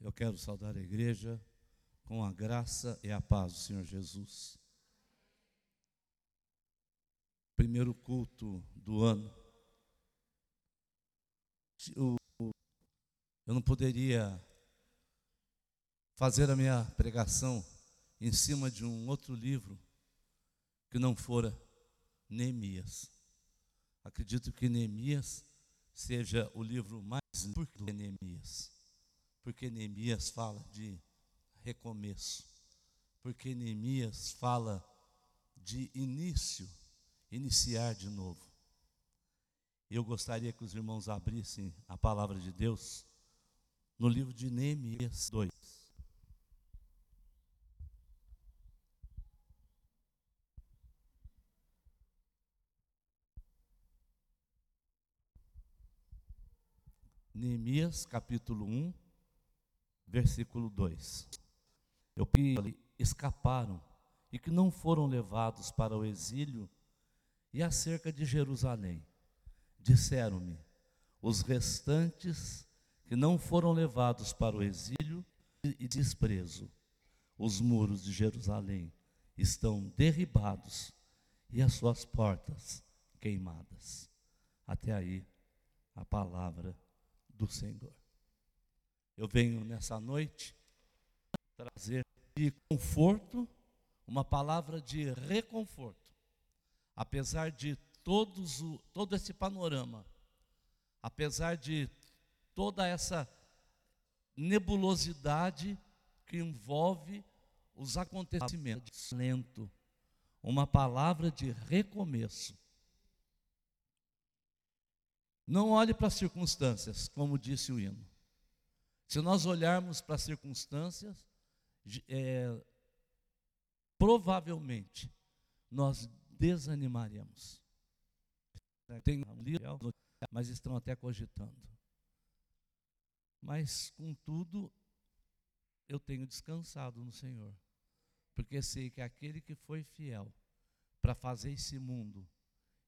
Eu quero saudar a igreja com a graça e a paz do Senhor Jesus. Primeiro culto do ano. Eu não poderia fazer a minha pregação em cima de um outro livro que não fora Neemias. Acredito que Neemias seja o livro mais de Neemias. Porque Neemias fala de recomeço. Porque Neemias fala de início, iniciar de novo. Eu gostaria que os irmãos abrissem a palavra de Deus no livro de Neemias 2. Neemias capítulo 1, versículo 2. Eu que escaparam e que não foram levados para o exílio e acerca de Jerusalém. Disseram-me, os restantes que não foram levados para o exílio e desprezo, os muros de Jerusalém estão derribados e as suas portas queimadas. Até aí a palavra do Senhor. Eu venho nessa noite trazer de conforto, uma palavra de reconforto. Apesar de todos o, todo esse panorama, apesar de toda essa nebulosidade que envolve os acontecimentos, lento, uma palavra de recomeço. Não olhe para as circunstâncias, como disse o hino. Se nós olharmos para as circunstâncias, é, provavelmente nós desanimaremos. Tem livro, mas estão até cogitando. Mas, contudo, eu tenho descansado no Senhor, porque sei que aquele que foi fiel para fazer esse mundo,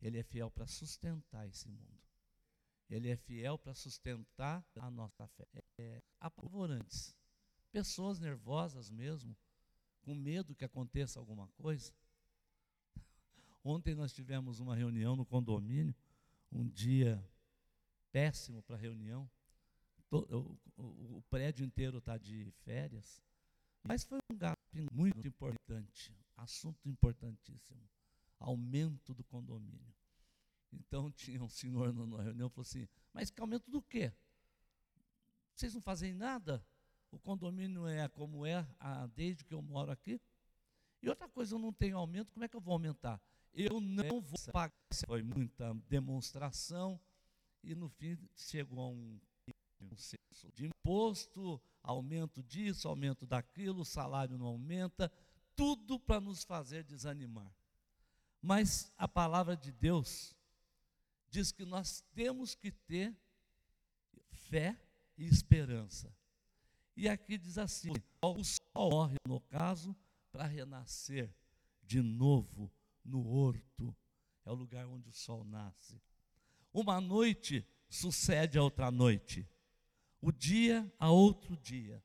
ele é fiel para sustentar esse mundo. Ele é fiel para sustentar a nossa fé. É apavorantes. Pessoas nervosas mesmo, com medo que aconteça alguma coisa. Ontem nós tivemos uma reunião no condomínio, um dia péssimo para reunião. O, prédio inteiro está de férias. Mas foi um gasto muito importante, assunto importantíssimo. Aumento do condomínio. Então tinha um senhor na reunião falou assim: Mas que aumento do quê? Vocês não fazem nada? O condomínio é como é desde que eu moro aqui. E outra coisa, eu não tenho aumento, como é que eu vou aumentar? Eu não vou pagar. Foi muita demonstração e no fim chegou a um, um senso de imposto, aumento disso, aumento daquilo, o salário não aumenta, tudo para nos fazer desanimar. Mas a palavra de Deus diz que nós temos que ter fé e esperança. E aqui diz assim: o sol morre, no caso, para renascer de novo no horto. É o lugar onde o sol nasce. Uma noite sucede a outra noite, o dia a outro dia.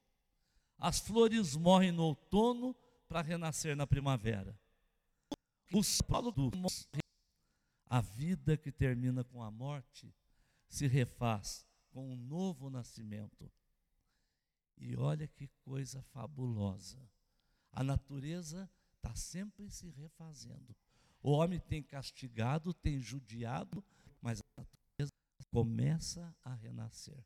As flores morrem no outono para renascer na primavera. O solo do a vida que termina com a morte se refaz com um novo nascimento. E olha que coisa fabulosa. A natureza está sempre se refazendo. O homem tem castigado, tem judiado, mas a natureza começa a renascer.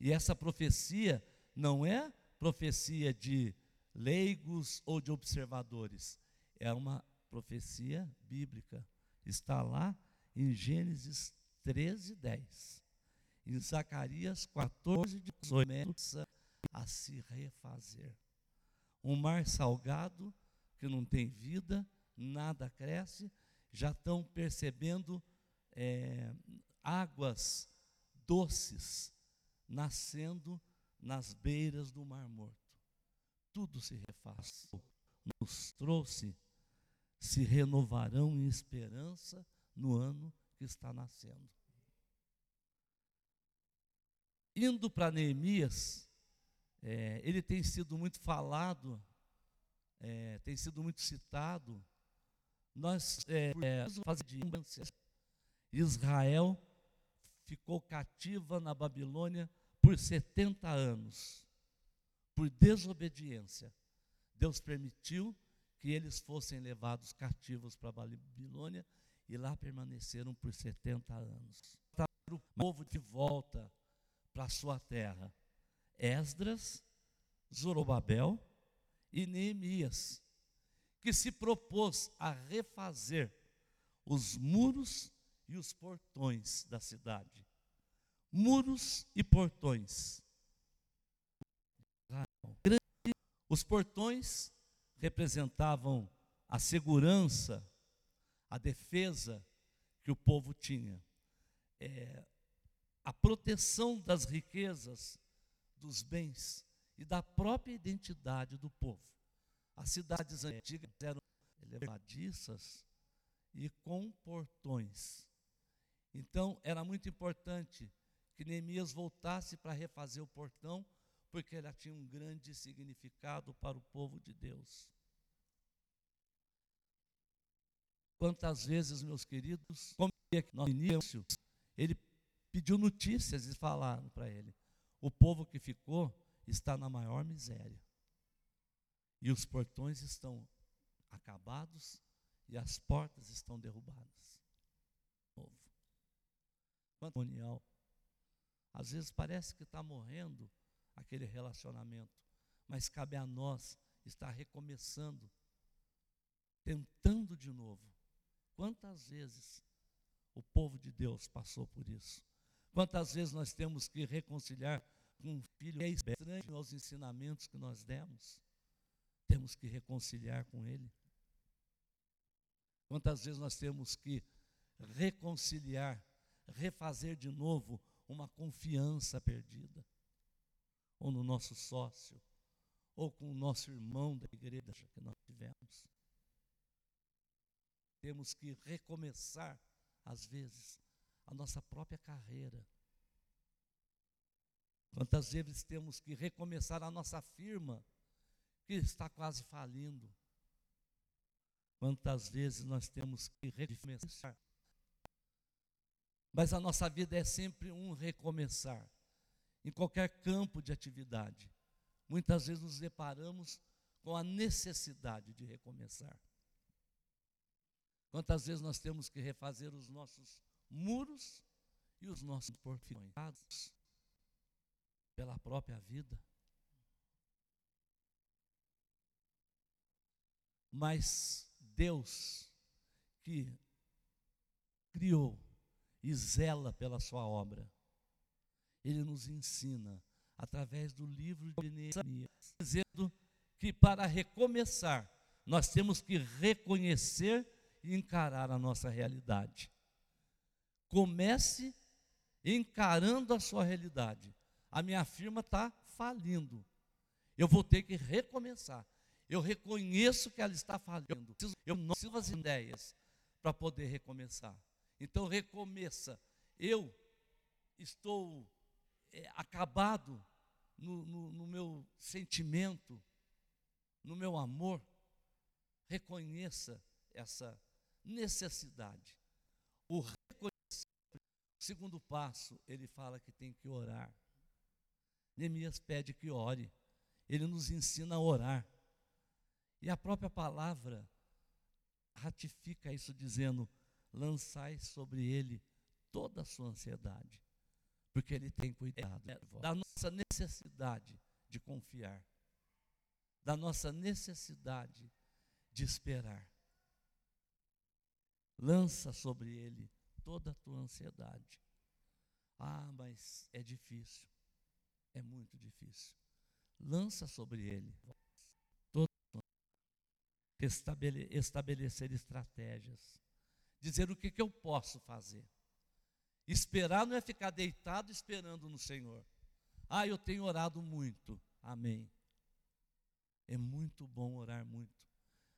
E essa profecia não é profecia de leigos ou de observadores, é uma profecia bíblica está lá em Gênesis 13, 10. Em Zacarias 14, 18, começa a se refazer. Um mar salgado, que não tem vida, nada cresce, já estão percebendo é, águas doces nascendo nas beiras do Mar Morto. Tudo se refaz. Nos trouxe se renovarão em esperança no ano que está nascendo. Indo para Neemias, é, ele tem sido muito falado, é, tem sido muito citado. Nós é, fazer de Israel ficou cativa na Babilônia por 70 anos, por desobediência. Deus permitiu que eles fossem levados cativos para Babilônia e lá permaneceram por 70 anos. O povo de volta para sua terra. Esdras, Zorobabel e Neemias, que se propôs a refazer os muros e os portões da cidade. Muros e portões. Os portões representavam a segurança, a defesa que o povo tinha. É, a proteção das riquezas, dos bens e da própria identidade do povo. As cidades antigas eram elevadiças e com portões. Então, era muito importante que Neemias voltasse para refazer o portão, porque ela tinha um grande significado para o povo de Deus. Quantas vezes, meus queridos, como no início, ele pediu notícias e falaram para ele: o povo que ficou está na maior miséria. E os portões estão acabados e as portas estão derrubadas. Novo. Matrimonial. Às vezes parece que está morrendo aquele relacionamento, mas cabe a nós estar recomeçando, tentando de novo. Quantas vezes o povo de Deus passou por isso? Quantas vezes nós temos que reconciliar com um filho que é estranho aos ensinamentos que nós demos? Temos que reconciliar com ele. Quantas vezes nós temos que reconciliar, refazer de novo uma confiança perdida? Ou no nosso sócio, ou com o nosso irmão da igreja que nós tivemos. Temos que recomeçar, às vezes, a nossa própria carreira. Quantas vezes temos que recomeçar a nossa firma, que está quase falindo. Quantas vezes nós temos que recomeçar. Mas a nossa vida é sempre um recomeçar, em qualquer campo de atividade. Muitas vezes nos deparamos com a necessidade de recomeçar. Quantas vezes nós temos que refazer os nossos muros e os nossos portões pela própria vida. Mas Deus que criou e zela pela sua obra, Ele nos ensina através do livro de Neemias, dizendo que para recomeçar, nós temos que reconhecer e encarar a nossa realidade. Comece encarando a sua realidade. A minha firma está falindo. Eu vou ter que recomeçar. Eu reconheço que ela está falindo. Eu não preciso as ideias para poder recomeçar. Então recomeça. Eu estou é, acabado no, no, no meu sentimento, no meu amor. Reconheça essa necessidade. O Segundo passo, ele fala que tem que orar. Neemias pede que ore. Ele nos ensina a orar. E a própria palavra ratifica isso dizendo: lançai sobre ele toda a sua ansiedade, porque ele tem cuidado da nossa necessidade de confiar, da nossa necessidade de esperar. Lança sobre ele toda a tua ansiedade. Ah, mas é difícil. É muito difícil. Lança sobre ele todo estabele, estabelecer estratégias. Dizer o que, que eu posso fazer. Esperar não é ficar deitado esperando no Senhor. Ah, eu tenho orado muito. Amém. É muito bom orar muito.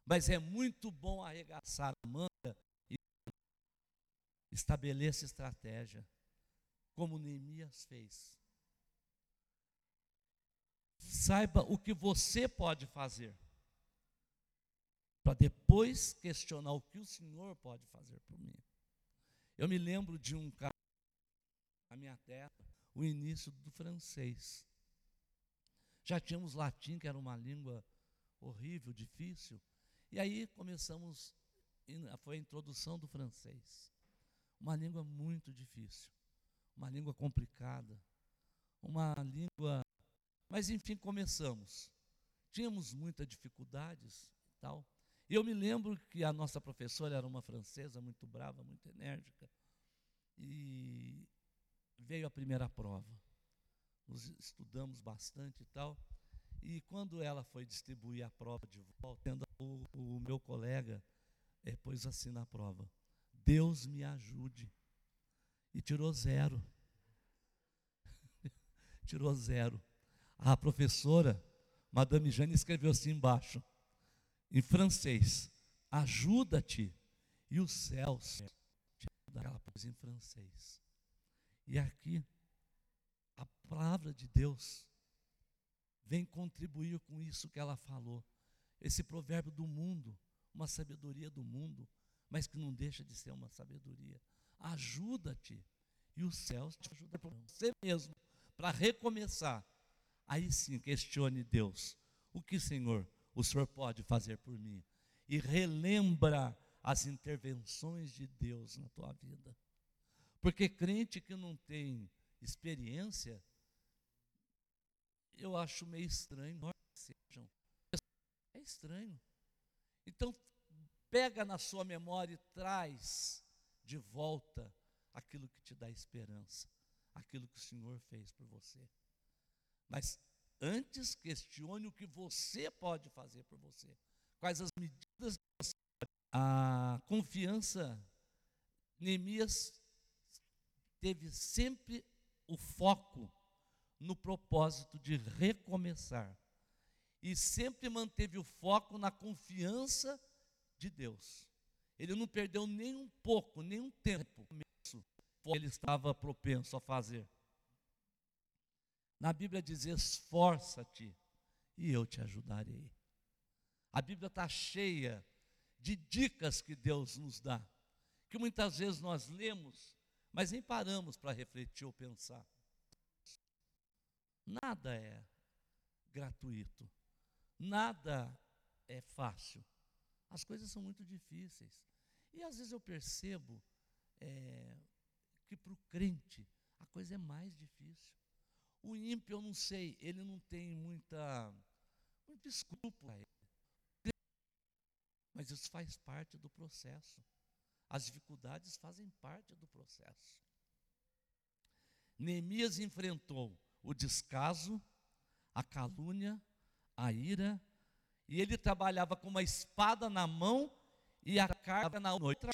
Mas é muito bom arregaçar a manga Estabeleça estratégia, como Neemias fez. Saiba o que você pode fazer. Para depois questionar o que o Senhor pode fazer por mim. Eu me lembro de um cara na minha terra, o início do francês. Já tínhamos latim, que era uma língua horrível, difícil. E aí começamos, foi a introdução do francês. Uma língua muito difícil, uma língua complicada, uma língua. Mas enfim, começamos. Tínhamos muitas dificuldades e tal. Eu me lembro que a nossa professora era uma francesa muito brava, muito enérgica. E veio a primeira prova. Estudamos bastante e tal. E quando ela foi distribuir a prova de volta, o, o meu colega é, pôs assim na prova: Deus me ajude. E tirou zero. tirou zero. A professora, Madame Jane, escreveu assim embaixo, em francês: Ajuda-te, e os céus ela pôs em francês. E aqui, a palavra de Deus vem contribuir com isso que ela falou. Esse provérbio do mundo, uma sabedoria do mundo, mas que não deixa de ser uma sabedoria. Ajuda-te, e os céus te ajudam você mesmo, para recomeçar. Aí sim, questione Deus: o que, Senhor, o Senhor pode fazer por mim? E relembra as intervenções de Deus na tua vida. Porque crente que não tem experiência, eu acho meio estranho. É estranho. Então, pega na sua memória e traz de volta aquilo que te dá esperança, aquilo que o Senhor fez por você. Mas antes questione o que você pode fazer por você. Quais as medidas que você a confiança, Neemias teve sempre o foco no propósito de recomeçar. E sempre manteve o foco na confiança de Deus. Ele não perdeu nem um pouco, nem um tempo. Ele estava propenso a fazer. Na Bíblia diz: esforça-te e eu te ajudarei. A Bíblia está cheia de dicas que Deus nos dá, que muitas vezes nós lemos, mas nem paramos para refletir ou pensar. Nada é gratuito, nada é fácil. As coisas são muito difíceis. E às vezes eu percebo é, que para o crente a coisa é mais difícil. O ímpio, eu não sei, ele não tem muita, muito escrúpulo mas isso faz parte do processo. As dificuldades fazem parte do processo. Neemias enfrentou o descaso, a calúnia, a ira, e ele trabalhava com uma espada na mão e a carga na outra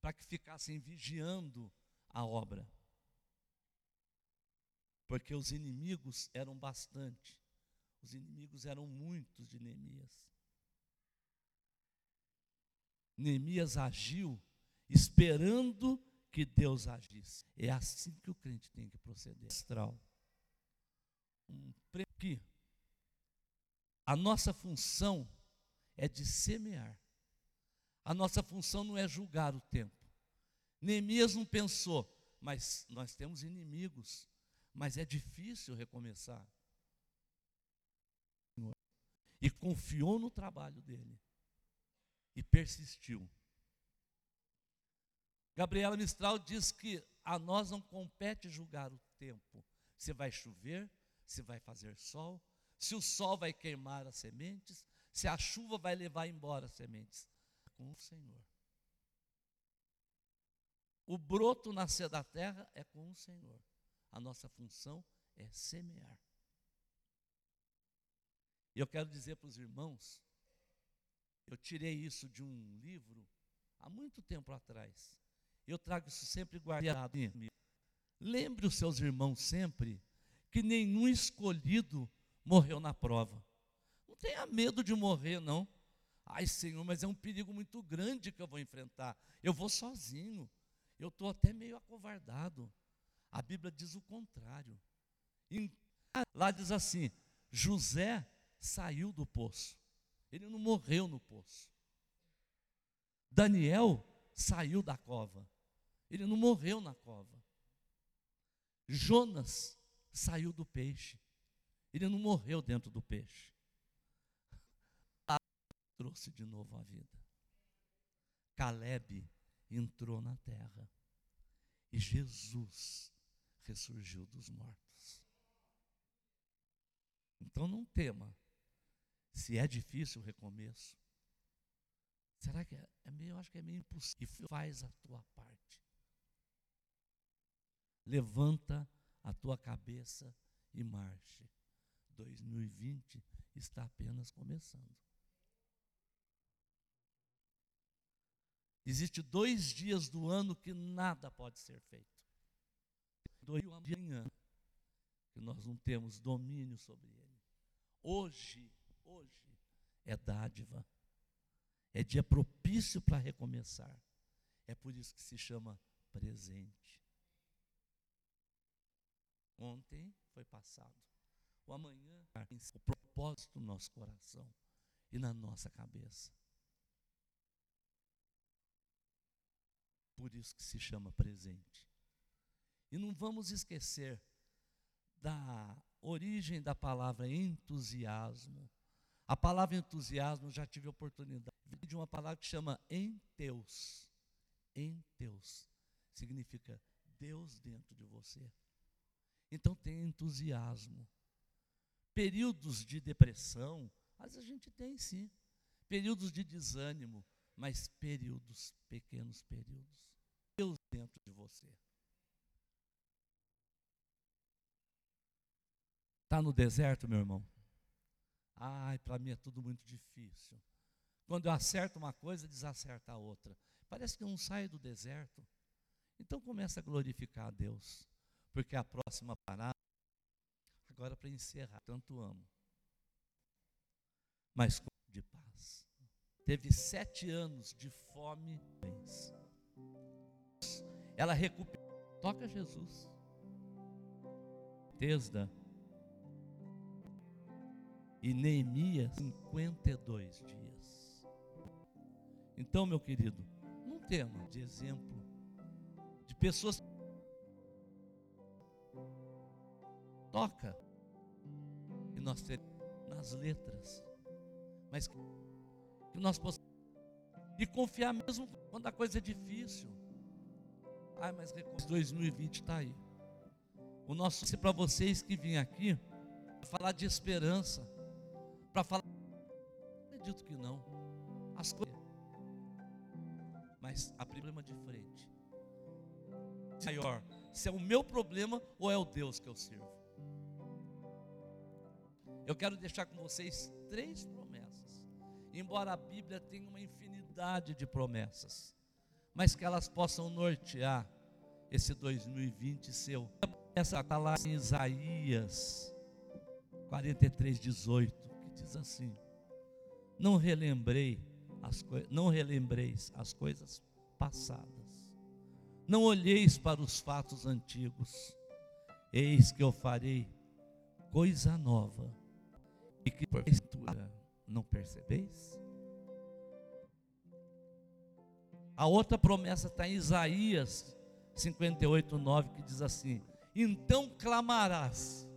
para que ficassem vigiando a obra. Porque os inimigos eram bastante, os inimigos eram muitos de Neemias. Neemias agiu esperando que Deus agisse. É assim que o crente tem que proceder. Astral. Um que a nossa função é de semear. A nossa função não é julgar o tempo. Neemias não pensou, mas nós temos inimigos, mas é difícil recomeçar. E confiou no trabalho dele e persistiu. Gabriela Mistral diz que a nós não compete julgar o tempo. Se vai chover, se vai fazer sol, se o sol vai queimar as sementes, se a chuva vai levar embora as sementes. Com o Senhor. O broto nascer da terra é com o Senhor. A nossa função é semear. E eu quero dizer para os irmãos eu tirei isso de um livro há muito tempo atrás. Eu trago isso sempre guardado. Lembre os seus irmãos sempre que nenhum escolhido morreu na prova. Não tenha medo de morrer, não. Ai, Senhor, mas é um perigo muito grande que eu vou enfrentar. Eu vou sozinho. Eu estou até meio acovardado. A Bíblia diz o contrário. Lá diz assim: José saiu do poço. Ele não morreu no poço. Daniel saiu da cova. Ele não morreu na cova. Jonas saiu do peixe. Ele não morreu dentro do peixe. A trouxe de novo a vida. Caleb entrou na terra. E Jesus ressurgiu dos mortos. Então não tema. Se é difícil o recomeço, será que é, é meio, eu acho que é meio impossível. Faz a tua parte. Levanta a tua cabeça e marche. 2020 está apenas começando. Existe dois dias do ano que nada pode ser feito. Dois amanhã que nós não temos domínio sobre ele. Hoje, hoje é dádiva. É dia propício para recomeçar. É por isso que se chama presente. Ontem foi passado. O amanhã o propósito no nosso coração e na nossa cabeça. Por isso que se chama presente. E não vamos esquecer da origem da palavra entusiasmo. A palavra entusiasmo, já tive oportunidade de uma palavra que chama enteus. Enteus significa Deus dentro de você. Então tem entusiasmo. Períodos de depressão, mas a gente tem sim. Períodos de desânimo, mas períodos, pequenos períodos. Deus dentro de você. Está no deserto, meu irmão? Ai, para mim é tudo muito difícil. Quando eu acerto uma coisa, desacerta a outra. Parece que não sai do deserto. Então começa a glorificar a Deus. Porque a próxima parada, agora para encerrar, tanto amo. Mas de paz. Teve sete anos de fome. Ela recuperou. Toca Jesus. Tesda. E Neemias, 52 dias. Então, meu querido, não tema de exemplo de pessoas toca. E nós teremos nas letras. Mas que nós possamos. E confiar mesmo quando a coisa é difícil. Ai, mas 2020 está aí. O nosso para vocês que vêm aqui falar de esperança, para falar. Acredito que não. As coisas. Mas a problema de frente. Maior, se é o meu problema ou é o Deus que eu sirvo. Eu quero deixar com vocês três promessas. Embora a Bíblia tenha uma infinidade de promessas, mas que elas possam nortear esse 2020 seu. Essa está lá em Isaías 43, 18, que diz assim: Não relembrei as não relembreis as coisas passadas. Não olheis para os fatos antigos. Eis que eu farei coisa nova e que porventura não percebeis? A outra promessa está em Isaías 58, 9, que diz assim: Então clamarás,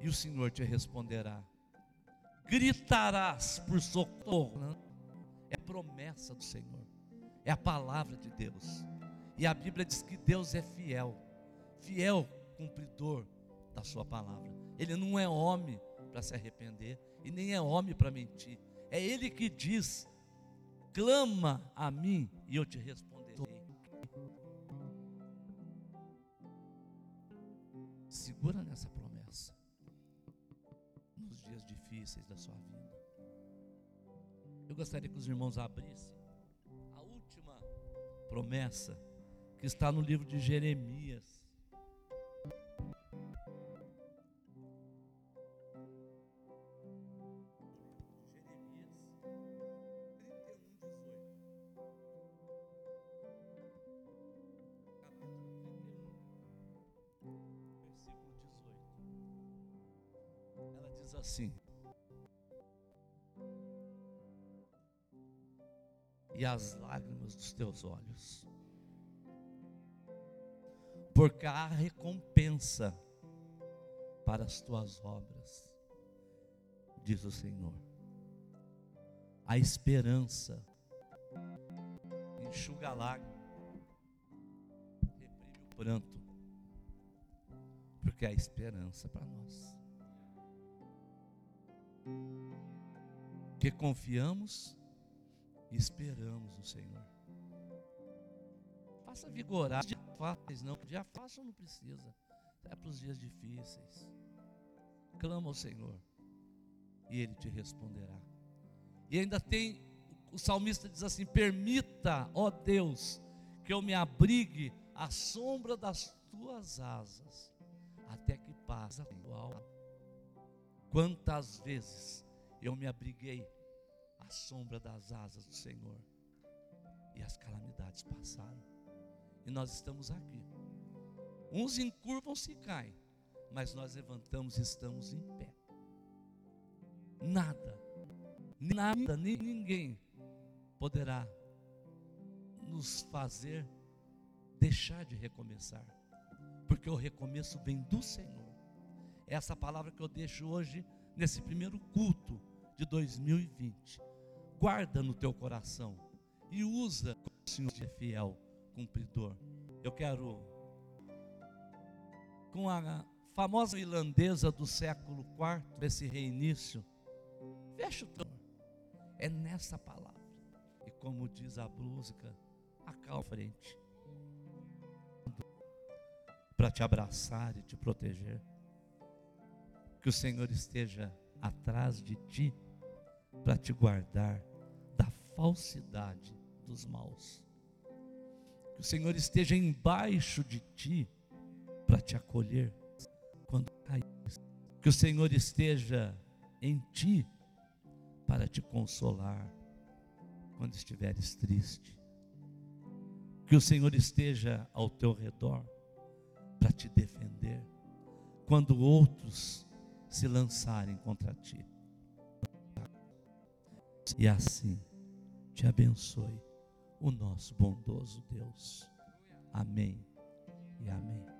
e o Senhor te responderá, gritarás por socorro. É promessa do Senhor, é a palavra de Deus, e a Bíblia diz que Deus é fiel, fiel cumpridor da Sua palavra. Ele não é homem para se arrepender e nem é homem para mentir. É Ele que diz: clama a mim e eu te responderei. Gostaria que os irmãos abrissem a última promessa que está no livro de Jeremias. assim: E as lágrimas dos teus olhos, porque há recompensa para as tuas obras, diz o Senhor. A esperança enxuga lágrima, reprime o pranto, porque há esperança para nós. Que confiamos e esperamos no Senhor. Faça vigorar, dia fácil, não, dia fácil não precisa, é para os dias difíceis. Clama ao Senhor e Ele te responderá. E ainda tem, o salmista diz assim: Permita, ó Deus, que eu me abrigue à sombra das tuas asas, até que passe a tua Quantas vezes eu me abriguei sombra das asas do Senhor e as calamidades passaram, e nós estamos aqui. Uns encurvam-se e caem, mas nós levantamos e estamos em pé. Nada, nada, nem ninguém poderá nos fazer deixar de recomeçar, porque o recomeço vem do Senhor. Essa palavra que eu deixo hoje nesse primeiro culto de 2020. Guarda no teu coração e usa como o Senhor é fiel, cumpridor. Eu quero com a famosa irlandesa do século IV, desse reinício, fecha o teu. É nessa palavra. E como diz a música, a frente. Para te abraçar e te proteger. Que o Senhor esteja atrás de ti para te guardar da falsidade dos maus. Que o Senhor esteja embaixo de ti para te acolher quando cair. Que o Senhor esteja em ti para te consolar quando estiveres triste. Que o Senhor esteja ao teu redor para te defender quando outros se lançarem contra ti. E assim te abençoe o nosso bondoso Deus. Amém e amém.